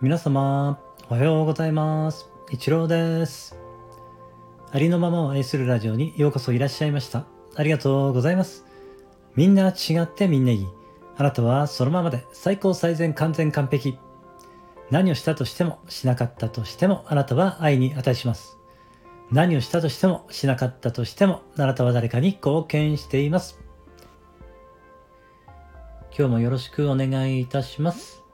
皆様、おはようございます。一郎です。ありのままを愛するラジオにようこそいらっしゃいました。ありがとうございます。みんな違ってみんないい。あなたはそのままで最高最善完全完璧。何をしたとしてもしなかったとしてもあなたは愛に値します。何をしたとしてもしなかったとしてもあなたは誰かに貢献しています。今日もよろしくお願いいたします。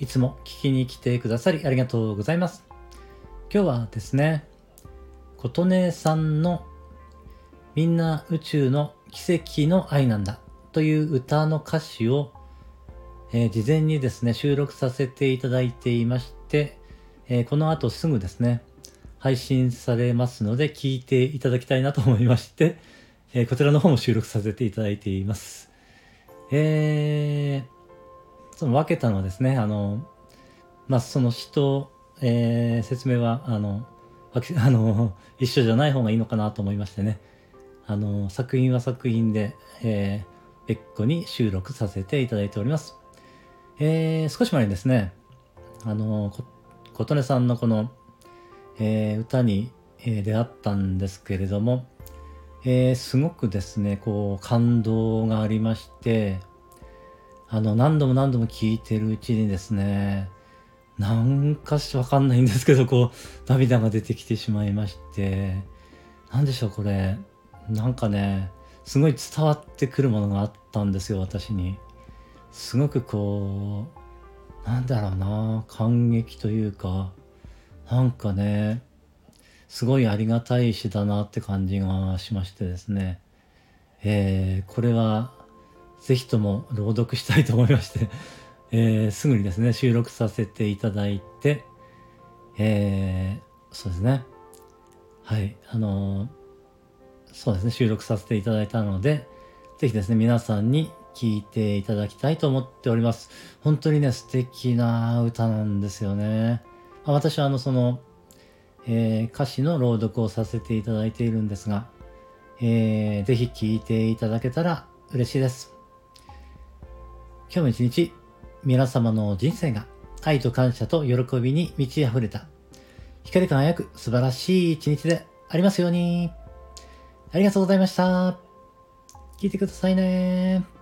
いつも聞きに来てくださりありがとうございます。今日はですね、琴音さんのみんな宇宙の奇跡の愛なんだという歌の歌詞を、えー事前にですね、収録させていただいていまして、えーこの後すぐですね、配信されますので聞いていただきたいなと思いまして、えーこちらの方も収録させていただいています。えー、その分けたのはですね、あの、まあ、その詩と、えー説明は、あの、あの、一緒じゃない方がいいのかなと思いましてね、あの、作品は作品で、えー別個に収録させていただいております。えー少し前にですね、あの、琴音さんのこの、えー歌に、えー出会ったんですけれども、えーすごくですね、こう、感動がありまして、あの、何度も何度も聞いてるうちにですね、なんかしわかんないんですけど、こう、涙が出てきてしまいまして、なんでしょう、これ。なんかね、すごい伝わってくるものがあったんですよ、私に。すごくこう、なんだろうな、感激というか、なんかね、すごいありがたい詩だなって感じがしましてですね。えーこれはぜひとも朗読したいと思いまして、えーすぐにですね、収録させていただいて、えーそうですね。はい、あのーそうですね、収録させていただいたので、ぜひですね、皆さんに聞いていただきたいと思っております。本当にね、素敵な歌なんですよね。あ私はあの、その、えー歌詞の朗読をさせていただいているんですが、えーぜひ聞いていただけたら嬉しいです。今日も一日、皆様の人生が愛と感謝と喜びに満ち溢れた、光り輝く素晴らしい一日でありますように。ありがとうございました。聞いてくださいね。